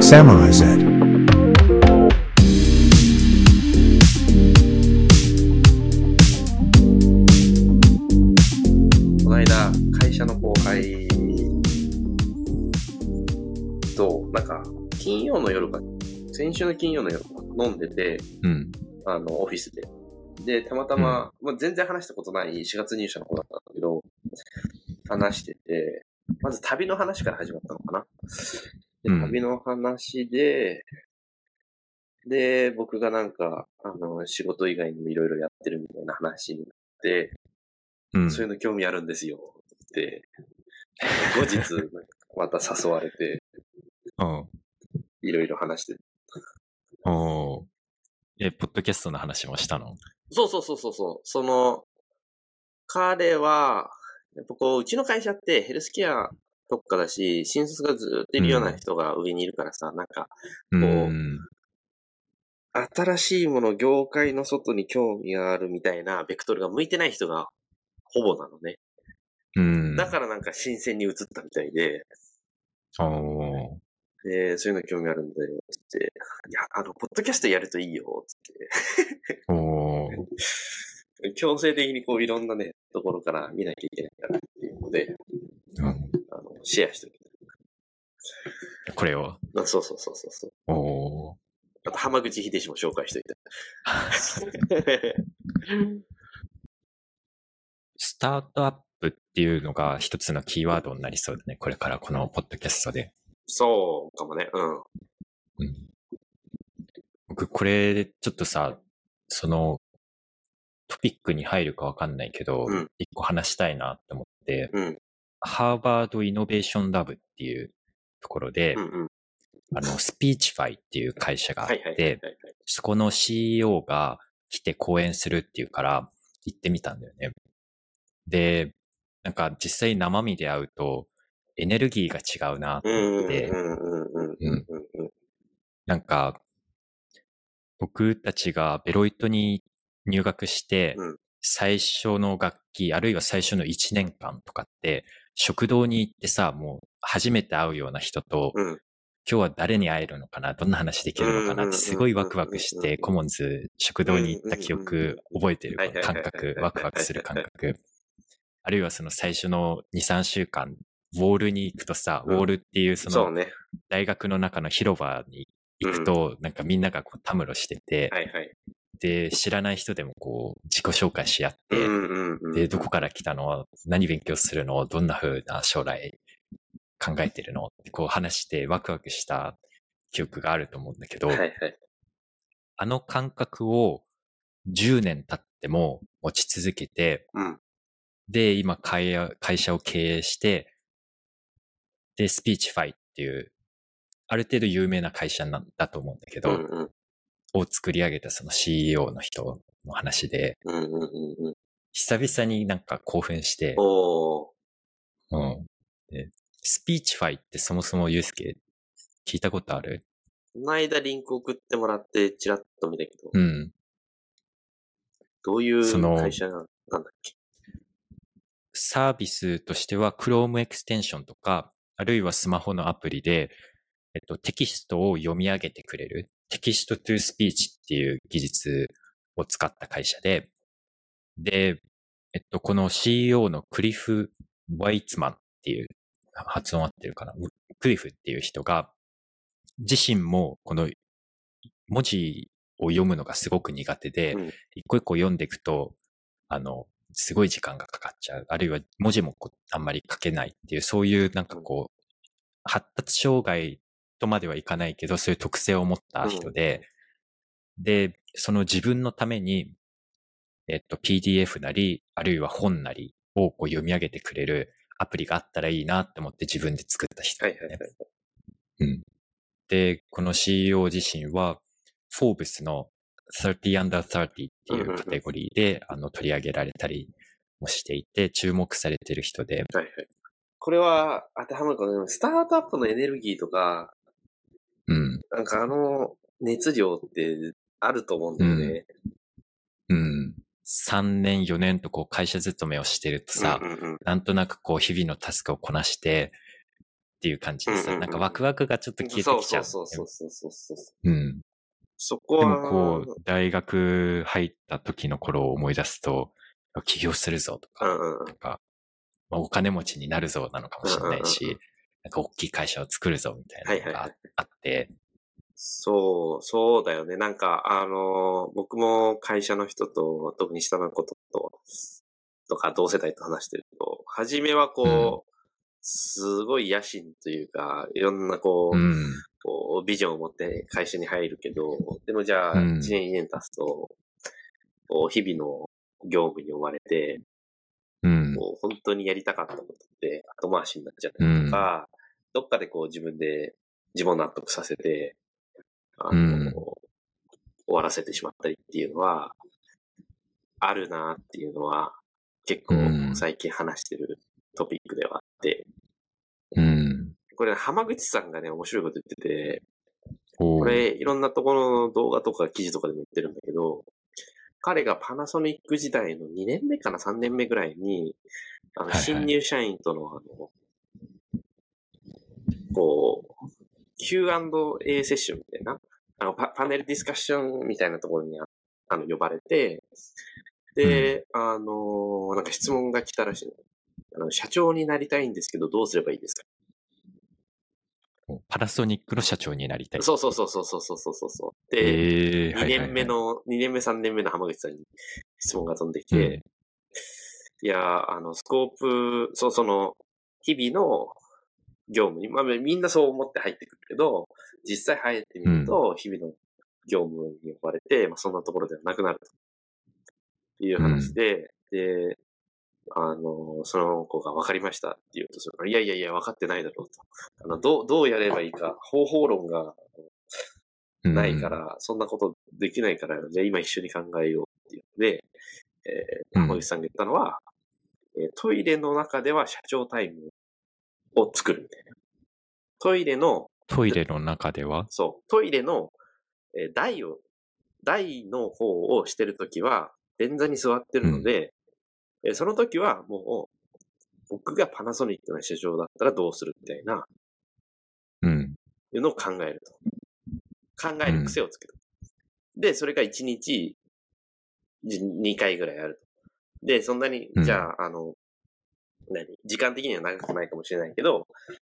Samurai Z. この間、会社の後輩と、なんか、金曜の夜か、先週の金曜の夜か飲んでて、うん。あの、オフィスで。で、たまたま、まあ、全然話したことない4月入社の子だったんだけど、話してて、まず旅の話から始まったのかな。でうん旅の話で、で、僕がなんか、あの、仕事以外にもいろいろやってるみたいな話になって、うん。そういうの興味あるんですよって、後日、また誘われて、うん。いろいろ話して。おーえ、ポッドキャストの話もしたの？そうそうそうそうそう。その、彼は、やっぱこう、うちの会社ってヘルスケア特化だし、新卒がずっといるような人が上にいるからさ、なんか、う。うん新しいもの、業界の外に興味があるみたいなベクトルが向いてない人がほぼなのね。うん。だからなんか新鮮に移ったみたいで、ら。おーで、そういうの興味あるんだよ、つって。いや、あの、ポッドキャストやるといいよ、つって。おー強制的にこういろんなね、ところから見なきゃいけないからっていうので、うん。あの、シェアしておきこれを？た。あそうそうそうそうそう。おーあと、浜口秀氏も紹介しておいた。スタートアップっていうのが一つのキーワードになりそうだね。これからこのポッドキャストで。そうかもね。うん。うん。僕、これ、ちょっとさ、その、トピックに入るかわかんないけどうん、一個話したいなって思って、うん。 Harvard Innovation Lab っていうところで、うんうん。あの、 Speechify っていう会社があって、はい。そこの CEO が来て講演するっていうから行ってみたんだよね。で、なんか実際生身で会うとエネルギーが違うなと思って。なんか僕たちがベロイトに入学してうん。最初の学期、あるいは最初の1年間とかって食堂に行ってさ、もう初めて会うような人と、うん。今日は誰に会えるのかなどんな話できるのかなってすごいワクワクして、コモンズ食堂に行った記憶覚えてる感覚、ワクワクする感覚。あるいはその最初の2、3週間、ウォールに行くとさ、うん。ウォールっていうその。大学の中の広場に行くと、なんかみんながこうたむろしてて。で、知らない人でもこう自己紹介し合って、うんうんうん。で、どこから来たの？何勉強するの？どんな風な将来考えてるの？ってこう話してワクワクした記憶があると思うんだけど、はいはい。あの感覚を10年経っても持ち続けて、うん。で、今会社会社を経営して、で、 Speechify っていう、ある程度有名な会社なんだと思うんだけど、うんうん。を作り上げたその CEO の人の話で、うんうんうんうん。久々になんか興奮して。うん。で、 Speechify ってそもそもユースケ聞いたことある？この間リンク送ってもらって、チラッと見たけど、うん。どういう会社なんなんだっけ？サービスとしては Chrome extension とか、あるいはスマホのアプリで、えっと、テキストを読み上げてくれる、 text to speech っていう技術を使った会社で、で、えっと、この CEO のクリフ・ワイツマンっていう、発音合ってるかな？クリフっていう人が、自身もこの文字を読むのがすごく苦手で、うん一個一個読んでいくと、あの、すごい時間がかかっちゃう。あるいは文字もあんまり書けないっていう、そういうなんかこう、発達障害とまではいかないけど、そういう特性を持った人で、で、その自分のために、えっと、PDF なり、あるいは本なりをこう読み上げてくれるアプリがあったらいいなって思って自分で作った人、はいはいはい。うん。で、この CEO 自身は、フォーブスの30 under 30っていうカテゴリーで、あの、取り上げられたりもしていて、注目されてる人で、はいはい。これは当てはまるかなスタートアップのエネルギーとか、うん、なんかあの熱量ってあると思うんだよね。うん。3年、4年とこう会社勤めをしてるとさ、うんうんうんなんとなくこう日々のタスクをこなしてっていう感じでさ、うんうんうんなんかワクワクがちょっと消えてきちゃう。そうそうそうそうそうそう。うん。そこは、でもこう、大学入った時の頃を思い出すと、起業するぞとか、うんうんか、まあ、お金持ちになるぞなのかもしれないうんうんうんし、なんか大きい会社を作るぞみたいなのがはいはいはいあって、そう、そうだよね。なんか、あの、僕も会社の人と、特に下の子と、とか同世代と話してると、初めはこう、すごい野心というか、いろんなこう、うん。こうビジョンを持って会社に入るけど、でもじゃあ、うん1年2年経つと、こう日々の業務に追われて、うん。こう本当にやりたかったことって後回しになっちゃったりとか、どっかでこう自分で自分を納得させて、あの、うん。終わらせてしまったりっていうのは、あるなっていうのは、結構うん。最近話してるトピックではあって、うん。これ浜口さんがね、面白いこと言ってて、ここれ、いろんなところの動画とか記事とかでも言ってるんだけど、彼がパナソニック時代の2年目かな3年目ぐらいに、あの、新入社員との、あの、こう、Q&A セッションみたいな、あのパ、パネルディスカッションみたいなところにあの呼ばれて、で、あの、なんか質問が来たらしいあの。社長になりたいんですけど、どうすればいいですか？パナソニックの社長になりたい。そうそうそうそうそうそうそう。で、えー、2年目の、はいはいはい、2年目3年目の浜口さんに質問が飛んできて、うん、いや、あの、スコープ、そう、その、日々の、業務に、まあ、みんなそう思って入ってくるけど、実際入ってみると、日々の業務に呼ばれて、まあ、そんなところではなくなるという話で、で、あの、その子が分かりましたって言うと、それからいやいやいや、分かってないだろうと。あの、どう、どうやればいいか、方法論がうんないか、ら、そんなことできないから、じゃあ今一緒に考えようっていうので、えー、うん。浜口さんが言ったのは、えートイレの中では社長タイムを作るみたいな。トイレの、トイレの中では？そう、トイレの、えー台を、台の方をしてるときは、便座に座ってるので、えーその時はもう、僕がパナソニックの社長だったらどうするみたいな、うん。いうのを考えると。考える癖をつける。で、それが1日2回ぐらいあると。で、そんなに、うんじゃあ、あの、何？時間的には長くないかもしれないけど、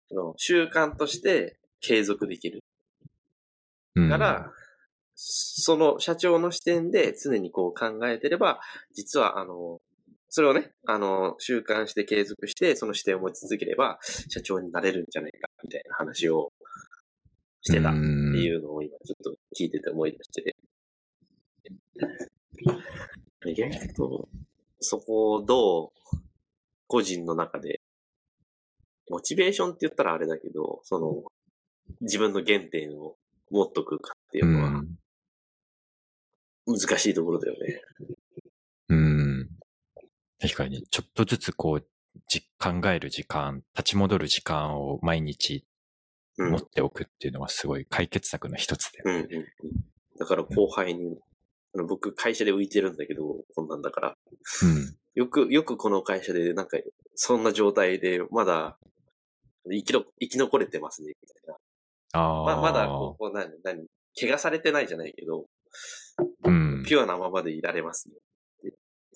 その習慣として継続できる。うんから、その社長の視点で常にこう考えてれば、実は、あの、それをね、あの、習慣して継続して、その視点を持ち続ければ、社長になれるんじゃないか、みたいな話をしてたっていうのを今ちょっと聞いてて思い出して。意外と、そこをどう、個人の中で、モチベーションって言ったらあれだけど、その、自分の原点を持っとくかっていうのはうん難しいところだよね。うん。確かに、ちょっとずつこう、じ考える時間、立ち戻る時間を毎日うん。持っておくっていうのはすごい解決策の一つだようんうんうん。だから後輩に、あの僕会社で浮いてるんだけど、こんなんだから。うん。よく、よくこの会社でなんか、そんな状態でまだ生きろ生き残れてますね、みたいな。ああ。ままだこう、何、何、怪我されてないじゃないけど、うん。ピュアなままでいられますね。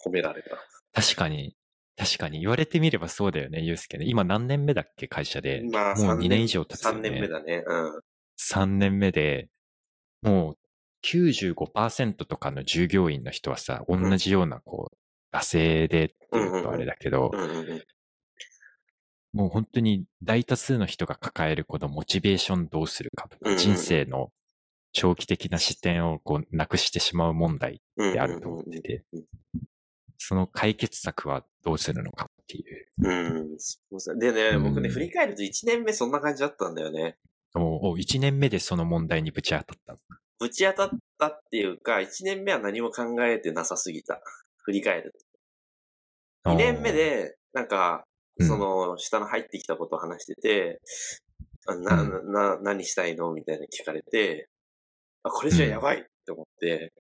褒められた。確かに、確かに言われてみればそうだよね、ゆうすけね。今何年目だっけ、会社で？まあ、もう三2年以上経つよ3ね。年目だね。うん。3年目で、もう95%とかの従業員の人はさ、同じような、こう、惰性でっていうとあれだけど。もう本当に大多数の人が抱えるこのモチベーションどうするかとか、人生の長期的な視点をこうなくしてしまう問題うんであると思っててうん、その解決策はどうするのかっていう。うん。そうでね、僕ね、うん振り返ると1年目そんな感じだったんだよね。おお1年目でその問題にぶち当たったの。ぶち当たったっていうか、1年目は何も考えてなさすぎた。振り返ると。2年目で、なんか、うんその、下の入ってきたことを話してて、あな、うな、何したいの？みたいな聞かれて、あ、これじゃやばいって思って、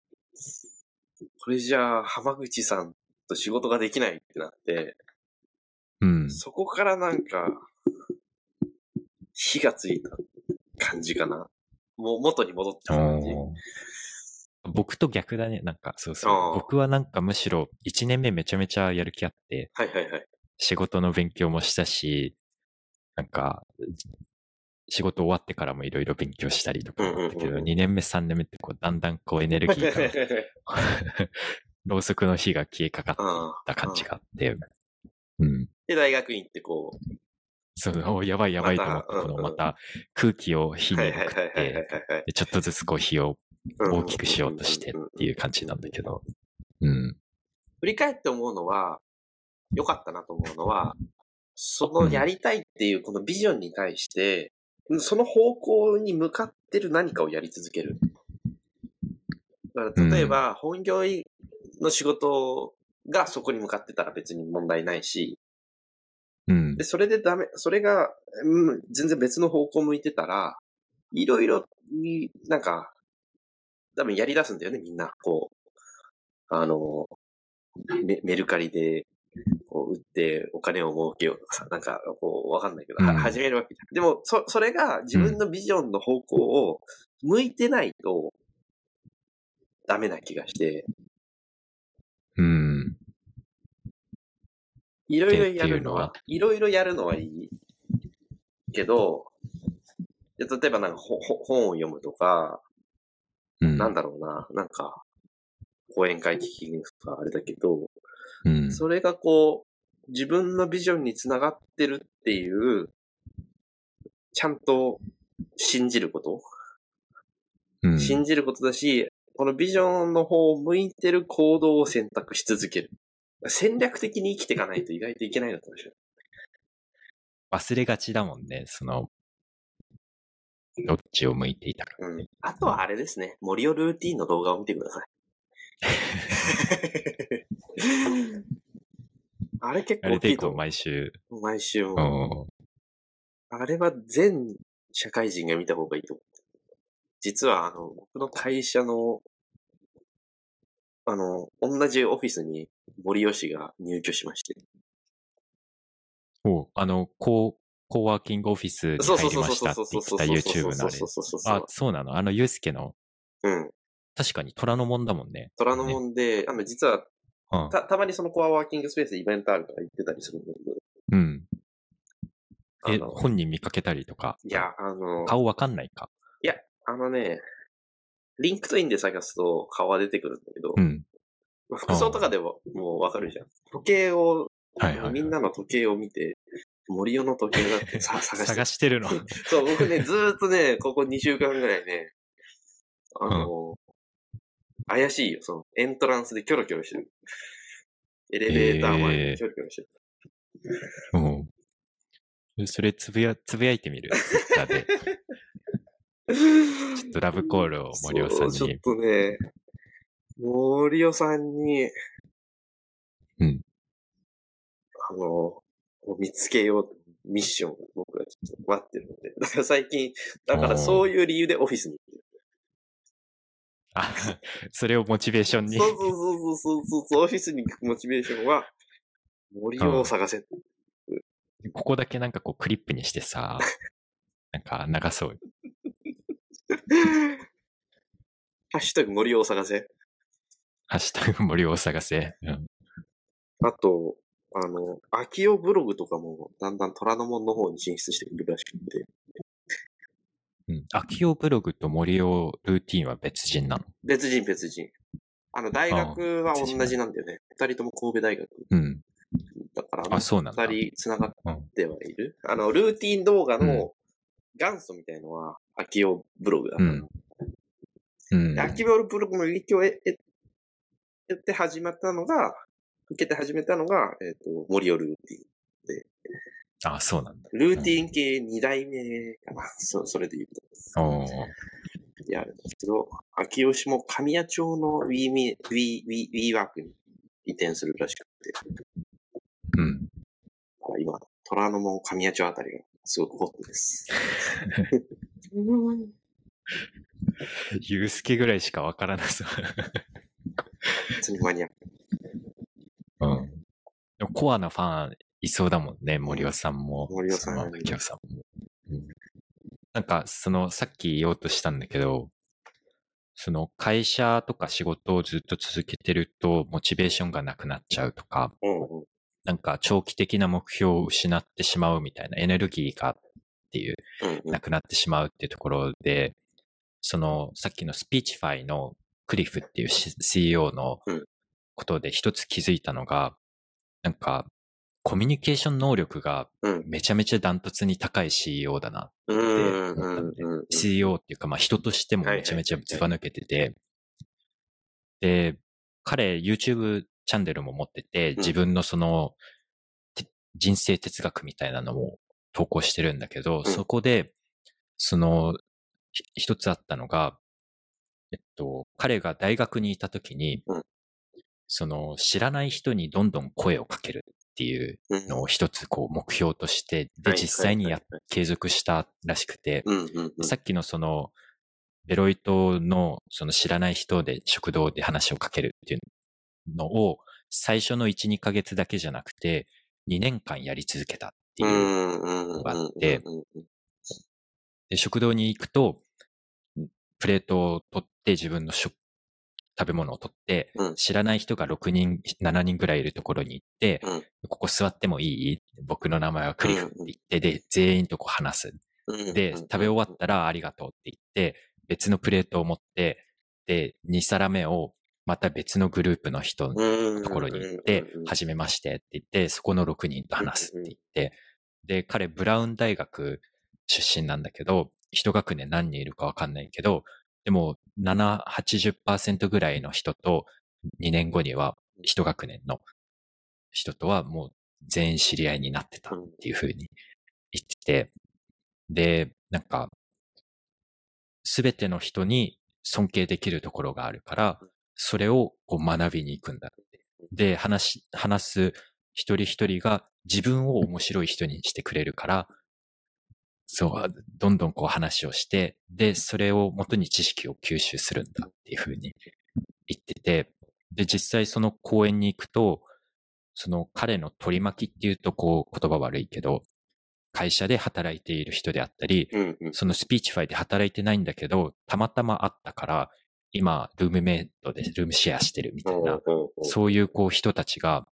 これじゃあ浜口さんと仕事ができないってなって、うん。そこからなんか、火がついた感じかな。もう元に戻った感じ。僕と逆だね。なんか、そうそう。僕はなんかむしろ1年目めちゃめちゃやる気あって、はいはいはい。仕事の勉強もしたし、なんか、仕事終わってからもいろいろ勉強したりとかだったけど、うんうんうんうん2年目、3年目ってこう、だんだんこうエネルギーが、ろうそくの火が消えかかった感じがあって、うん。で、大学院ってこう、そう、おやばいやばいと思って、このまた空気を火にはい送って、ちょっとずつこう火を大きくしようとしてっていう感じなんだけど、うん。振り返って思うのは、良かったなと思うのは、そのやりたいっていうこのビジョンに対して、その方向に向かってる何かをやり続ける。だから例えば、本業の仕事がそこに向かってたら別に問題ないし、うんで、。それでダメ、それが、うん、全然別の方向向いてたら、いろいろ、いなんか、多分やり出すんだよね、みんな。こう、あの、メメルカリで、こう、売ってお金を儲けようとかさ、なんか、こう、わかんないけど、はうん始めるわけじゃん。でも、そ、それが自分のビジョンの方向を向いてないと、ダメな気がして、うん。いろいろやるのは、いろいろやるのはいいけど、で例えばなんか本を読むとか、うん。なんだろうな、なんか、講演会聞きに行くとかあれだけど、うん。それがこう、自分のビジョンにつながってるっていう、ちゃんと信じること、うん信じることだし、このビジョンの方を向いてる行動を選択し続ける。戦略的に生きていかないと意外といけないのかもしれない。忘れがちだもんね、その、どっちを向いていたか。うん。あとはあれですね。森尾ルーティンの動画を見てください。あれ結構大きいと思毎週、う。毎週うも。ん。あれは全社会人が見た方がいいと思う。実は、あの、僕の会社の、あの、同じオフィスに森吉が入居しまして。おあの、コー、コーワーキングオフィスに入りましたって言ってた YouTube のあれあ、そうなのあの、ユースケの、うん。確かに虎ノ門だもんね。虎ノ門で、あの、実は、うん。た、たまにそのコアワーキングスペースでイベントあるとか言ってたりするんだけど。うん。え、本人見かけたりとか。いや、あの、顔わかんないか。いや、あのね、LinkedIn で探すと顔は出てくるんだけど、うん。まあ服装とかでももうわかるじゃん。時計を、はいはいはいみんなの時計を見て、森尾の時計だってさ 探して探してるの。そう、僕ね、ずーっとね、ここ2週間ぐらいね、あの、怪しいよ、その、エントランスでキョロキョロしてる。エレベーター前でキョロキョロしてる。うん。それつぶや、つぶやいてみる？ちょっとラブコールを森尾さんにちょっ。とね、森尾さんに、うん。あの、見つけようとミッションを僕はちょっと待ってるので。だから最近、だからそういう理由でオフィスに行ってる。あ、それをモチベーションに。そうそうそうそうそうそう、オフィスに行くモチベーションは、森尾を探せ。ここだけなんかこうクリップにしてさ、なんか流そう。ハッシュタグ森尾を探せ。ハッシュタグ森尾を探せ。うん。あと、あの、秋代ブログとかもだんだん虎ノ門の方に進出してくるらしくて、うん。秋代ブログと森尾ルーティンは別人なの？別人別人。あの、大学は同じなんだよね。二人とも神戸大学。うん。だから、あ、そうなんだ。二人繋がってはいる。あの、ルーティン動画の元祖みたいのは、秋代ブログだったの。うんうんで。秋代ブログの影響を得得て始まったのが、受けて始めたのが、えっ、と、森尾ルーティン。あ、そうなんだ。ルーティン系二代目かな。そそれで言うと。おーやるんですけど、秋吉も神谷町の w e ウィー、ウィー、ウィーワークに移転するらしくて、うん。今、虎ノ門神谷町あたりがすごくホットです。ユースケぐらいしかわからなそう。普通にマニアック。うん。でもコアなファンいそうだもんね、森尾さんも。森尾さんその秋夫さんも。うんなんか、その、さっき言おうとしたんだけど、その会社とか仕事をずっと続けてると、モチベーションがなくなっちゃうとか、うんうん。なんか長期的な目標を失ってしまうみたいなエネルギーがっていう、なくなってしまうっていうところで、その、さっきの Speechify のクリフっていう CEO のうんことで一つ気づいたのが、なんか、コミュニケーション能力がうんめちゃめちゃダントツに高い CEO だな。うんうんうんうんうん。CEO っていうか、まあ人としてもめちゃめちゃずば抜けてて、で、彼 YouTube チャンネルも持ってて、自分のその、て人生哲学みたいなのも投稿してるんだけど、そこで、その、ひ一つあったのが、えっと、彼が大学にいた時に、うん。その、知らない人にどんどん声をかけるっていううん。のを一つこう目標として、で、はい実際にや継続したらしくて。さっきのその、ベロイトのその知らない人で食堂で話をかけるっていうのを最初の1、2ヶ月だけじゃなくて2年間やり続けた。っていう。うんうんうんうん。があってで、食堂に行くと、プレートを取って自分の食食べ物を取って、うん知らない人が6人、7人ぐらいいるところに行って、うんここ座ってもいい？僕の名前はクリフって言って、で、全員とこう話す。うんで、食べ終わったらありがとうって言って、別のプレートを持って、で、2皿目をまた別のグループの人のうんところに行ってはじめましてって言って、そこの6人と話すって言って、で、彼、ブラウン大学出身なんだけど、一学年何人いるかわかんないけど、でも、7、80%ぐらいの人と、2年後には一学年の人とはもう全員知り合いになってたっていうふうに言ってて、で、なんか、すべての人に尊敬できるところがあるから、それをこう学びに行くんだって。で、話し、話す一人一人が自分を面白い人にしてくれるから、そう、どんどんこう話をして、で、それを元に知識を吸収するんだっていうふうに言ってて、で、実際その講演に行くと、その彼の取り巻きっていうとこう言葉悪いけど、会社で働いている人であったり、うんうん。その Speechify で働いてないんだけど、たまたま会ったから、今、ルームメイトでルームシェアしてるみたいな、そういうこう人たちが、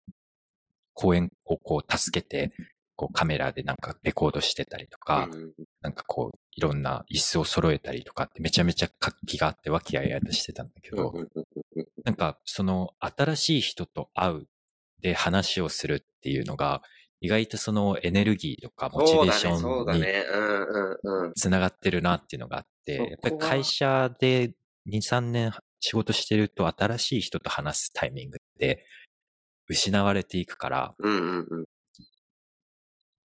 講演をこう助けて、こうカメラでなんかレコードしてたりとか、うんなんかこう、いろんな椅子を揃えたりとかってめちゃめちゃ活気があって和気あいあいとしてたんだけど、なんかその新しい人と会うで話をするっていうのが、意外とそのエネルギーとかモチベーションに。つながってるなっていうのがあって、やっぱり会社で2、3年仕事してると新しい人と話すタイミングって失われていくから、うんうんうん。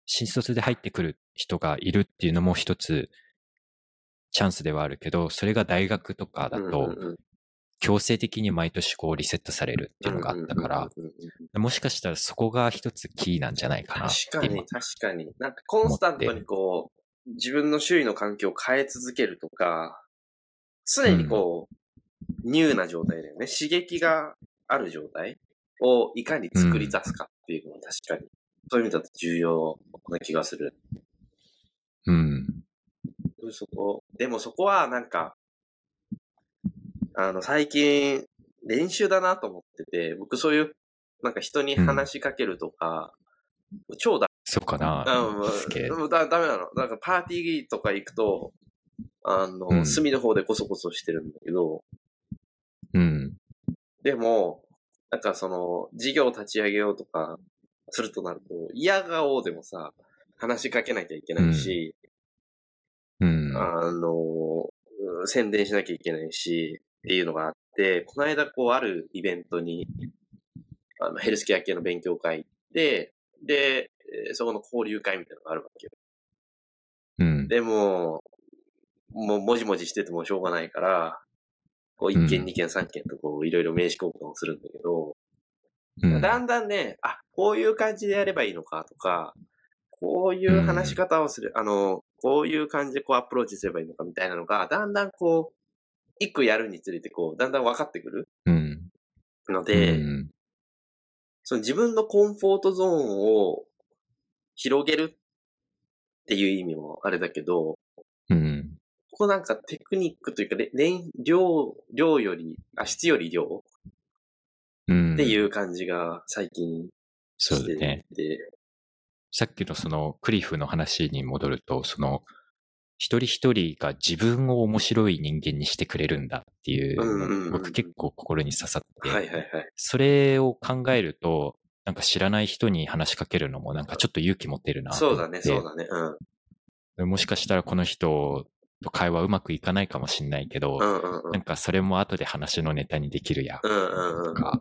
新卒で入ってくる人がいるっていうのも一つチャンスではあるけど、それが大学とかだとうんうんうん強制的に毎年こうリセットされるっていうのがあったから、うんうんうんうんもしかしたらそこが一つキーなんじゃないかな確かに、確かに。なんかコンスタントにこう、自分の周囲の環境を変え続けるとか、常にこう、ニューな状態だよね。刺激がある状態をいかに作り出すかっていうのは確かに、そういう意味だと重要な気がする。うん。そこ、でもそこはなんか、あの、最近、練習だなと思ってて、僕そういう、なんか人に話しかけるとか、超だ、そうかな。うすげえもうだダメなの。なんかパーティーとか行くと、あの、うん隅の方でコソコソしてるんだけど、うん。でも、なんかその、事業を立ち上げようとか、するとなると、嫌顔でもさ、話しかけなきゃいけないし、うん。あの、うん宣伝しなきゃいけないし、っていうのがあって、この間こうあるイベントに、あの、ヘルスケア系の勉強会で、で、えーそこの交流会みたいなのがあるわけよ。うん。でも、もうもじもじしててもしょうがないから、こう一件うん二件三件とこういろいろ名刺交換をするんだけど、うんだんだんね、あ、こういう感じでやればいいのかとか、こういう話し方をする、あの、こういう感じでこうアプローチすればいいのかみたいなのが、だんだんこう、一個やるにつれてこう、だんだん分かってくる。うん。ので、うん。その自分のコンフォートゾーンを広げるっていう意味もあれだけど、こなんかテクニックというか、量、量より、あ、質より量うん。っていう感じが最近そうだね。て、さっきのそのクリフの話に戻ると、その、一人一人が自分を面白い人間にしてくれるんだっていううんうんうんうんの、僕結構心に刺さって、はいはいはい。それを考えると、なんか知らない人に話しかけるのもなんかちょっと勇気持てるな。そうだね、そうだね。うん。もしかしたらこの人と会話うまくいかないかもしんないけど、うんうんうん。なんかそれも後で話のネタにできるや。うんうんうんうんか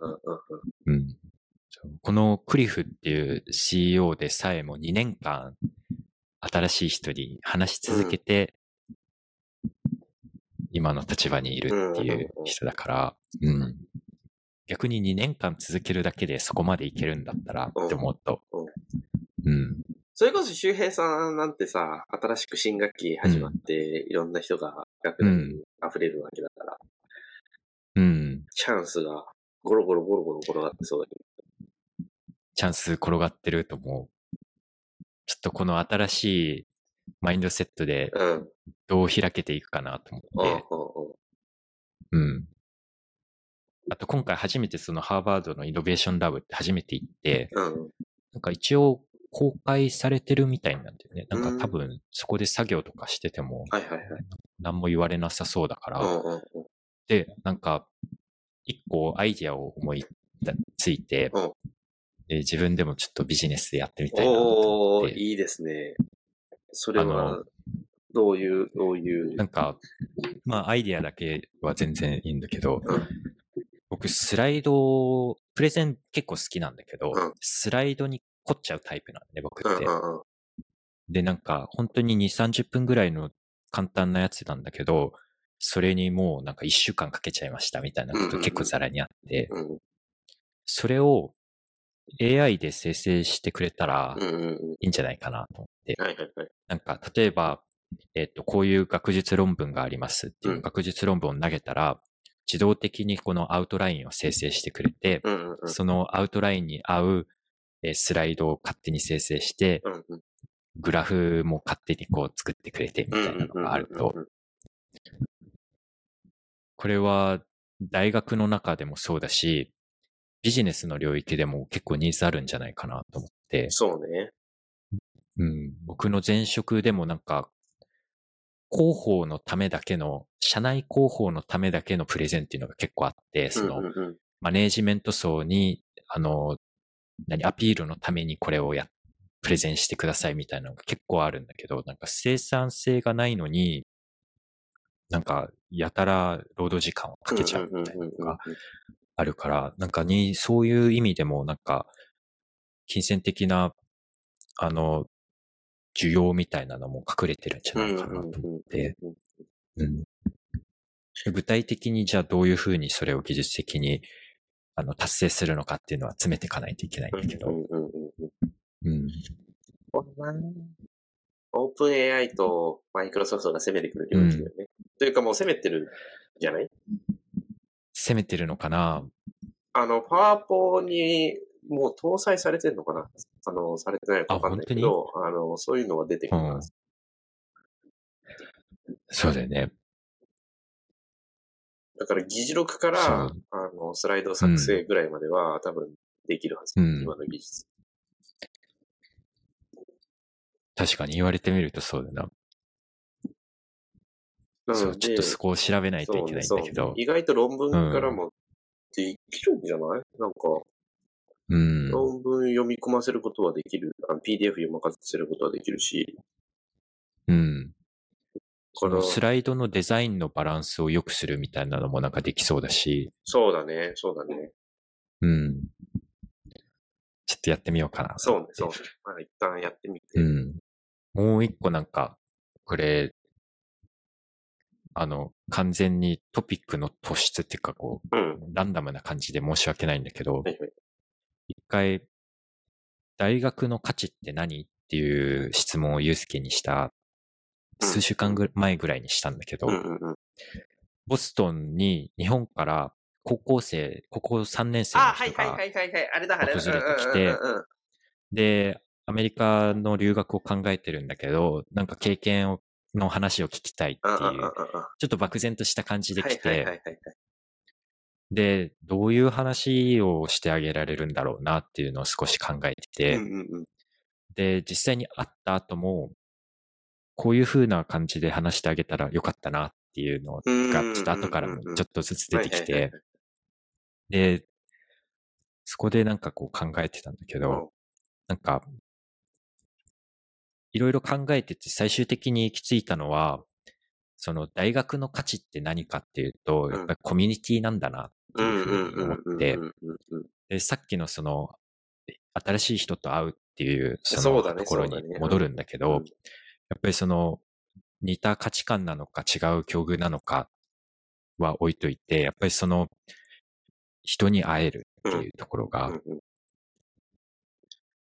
このクリフっていう CEO でさえも2年間新しい人に話し続けて、今の立場にいるっていう人だから、うん。逆に2年間続けるだけでそこまでいけるんだったらって思うと、うん。それこそ周平さんなんてさ、新しく新学期始まって、いろんな人が学年に溢れるわけだから、うん。チャンスがゴロゴロゴロゴロ転がってそうだけチャンス転がってると思う。ちょっとこの新しいマインドセットでど。うん。どう開けていくかなとうん思って、うん。あと今回初めてそのハーバードのイノベーションラブって初めて行って、うんうん。なんか一応公開されてるみたいなんだよね。なんか多分そこで作業とかしてても。何も言われなさそうだから。で、なんか一個アイディアを思いついて、自分でもちょっとビジネスでやってみたいなとお。いいですね。それあはの、どういう、どういう？なんか、まあアイディアだけは全然いいんだけど、うん僕スライド、プレゼン結構好きなんだけど、うんスライドに凝っちゃうタイプなんで、僕って。で、なんか本当に2、30分ぐらいの簡単なやつなんだけど、それにもうなんか1週間かけちゃいましたみたいなこと結構ザラにあって、うんそれを AI で生成してくれたら。いいんじゃないかなと思って。なんか、例えば、えっと、こういう学術論文がありますっていううん学術論文を投げたら、自動的にこのアウトラインを生成してくれて。そのアウトラインに合うえースライドを勝手に生成して。グラフも勝手にこう作ってくれてみたいなのがあると、これは大学の中でもそうだし、ビジネスの領域でも結構ニーズあるんじゃないかなと思って、そうね。うん、僕の前職でもなんか、広報のためだけの、社内広報のためだけのプレゼンっていうのが結構あって、その、マネージメント層に、あの、何、アピールのためにこれをや、プレゼンしてくださいみたいなのが結構あるんだけど、なんか生産性がないのに、なんか、やたら労働時間をかけちゃうみたいなのがあるから、なんかに、そういう意味でも、なんか、金銭的な、あの、需要みたいなのも隠れてるんじゃないかなと思って、うん具体的にじゃあどういうふうにそれを技術的にあの達成するのかっていうのは詰めていかないといけないんだけど、うんうんうんうんうん。オープン AI とマイクロソフトが攻めてくる領域だよね。というかもう攻めてるじゃない？攻めてるのかな？あの、パワポにもう搭載されてるのかな？あの、されてないのかわかんないけど、あの、そういうのが出てくるから、そうだよね。だから議事録から、そうあの、スライド作成ぐらいまでは、多分できるはず。うん今の技術。確かに言われてみるとそうだな。そう、なのでちょっとそこを調べないといけないんだけそうど。意外と論文からもできるんじゃない、なんか、うん。論文読み込ませることはできる。あの PDF 読ませることはできるし、うん。このスライドのデザインのバランスを良くするみたいなのもなんかできそうだし、そうだね、そうだね。うん。ちょっとやってみようかな。そうねそうね。まあ一旦やってみて。うん。もう一個なんか、これ、あの、完全にトピックの突出っていうかこう、うん。ランダムな感じで申し訳ないんだけど、はいはい。一回、大学の価値って何っていう質問をユースケにした、数週間ぐ前ぐらいにしたんだけど。ボストンに日本から高校生、高校3年生の人が。訪れてきてで、アメリカの留学を考えてるんだけど、なんか経験をの話を聞きたいっていう、ちょっと漠然とした感じで来て。で、どういう話をしてあげられるんだろうなっていうのを少し考えてて。で、実際に会った後も、こういう風な感じで話してあげたらよかったなっていうのが、ちょっと後からもちょっとずつ出てきて、で、そこでなんかこう考えてたんだけはいど、なんか、いろいろ考えてて最終的に行き着いたのは、その大学の価値って何かっていうと、ん。やっぱりコミュニティなんだなっていうふうに思ってで、さっきのその、新しい人と会うっていう、そのところに戻るんだけど、うんやっぱりその、似た価値観なのか違う境遇なのかは置いといて、やっぱりその、人に会えるっていうところが、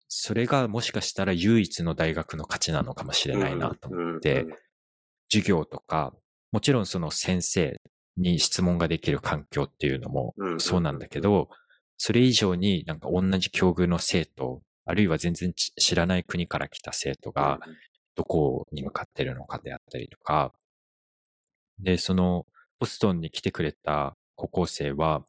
それがもしかしたら唯一の大学の価値なのかもしれないなと思って、授業とか、もちろんその先生に質問ができる環境っていうのもうんそうなんだけど、それ以上になんか同じ境遇の生徒、あるいは全然ち知らない国から来た生徒がどこに向かってるのかであったりとか、で、そのボストンに来てくれた高校生は、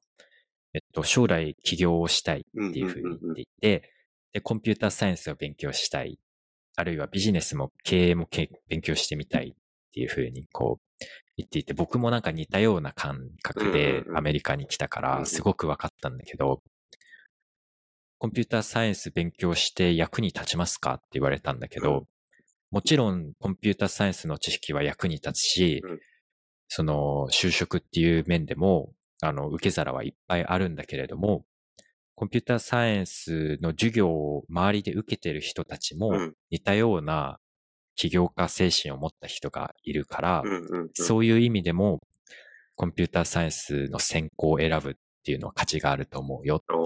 えっと、将来起業をしたいっていうふうに言っていて、で、コンピューターサイエンスを勉強したい。あるいはビジネスも経営もけ勉強してみたいっていうふうにこう言っていて、僕もなんか似たような感覚うんでアメリカに来たからすごく分かったんだけど、コンピューターサイエンス勉強して役に立ちますかって言われたんだけうど、もちろんコンピューターサイエンスの知識は役に立つしうん、その就職っていう面でも、あの、受け皿はいっぱいあるんだけれども、コンピューターサイエンスの授業を周りで受けてる人たちもうん。似たような起業家精神を持った人がいるから、そういう意味でも、コンピューターサイエンスの専攻を選ぶっていうのは価値があると思うよっていう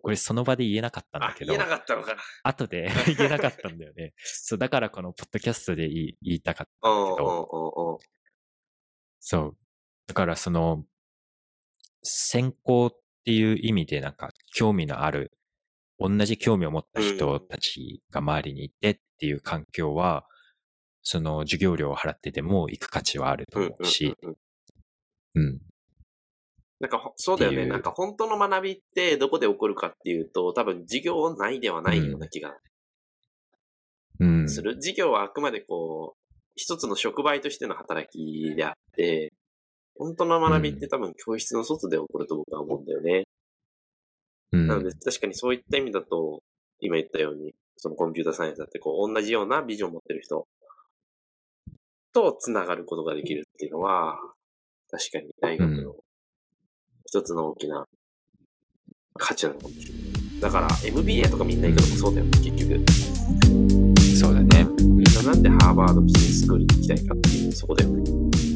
これその場で言えなかったんだあ、けど言え、なかったのかな。後で 言えなかったんだよね。そう、だからこのポッドキャストで言いたかったんだけど、そう。だからその、専攻っていう意味でなんか興味のある、同じ興味を持った人たちが周りにいてっていう環境は、その授業料を払ってでも行く価値はあるとうん思うし、うん。なんかほ、そうだよね。なんか本当の学びってどこで起こるかっていうと、多分授業内ではないような気がうん。する。授業はあくまでこう、一つの触媒としての働きであって、本当の学びって多分教室の外で起こると僕は思うんだよね。うん。なので確かにそういった意味だと、今言ったように、そのコンピューターサイエンスだってこう、同じようなビジョンを持ってる人と繋がることができるっていうのは、確かに大学の一つの大きな価値なのかもしれない。だから MBA とかみんな行くのもそうだよ、結局。そうだね。みんななんでハーバードビジネススクールに行きたいかっていう、そこだよね。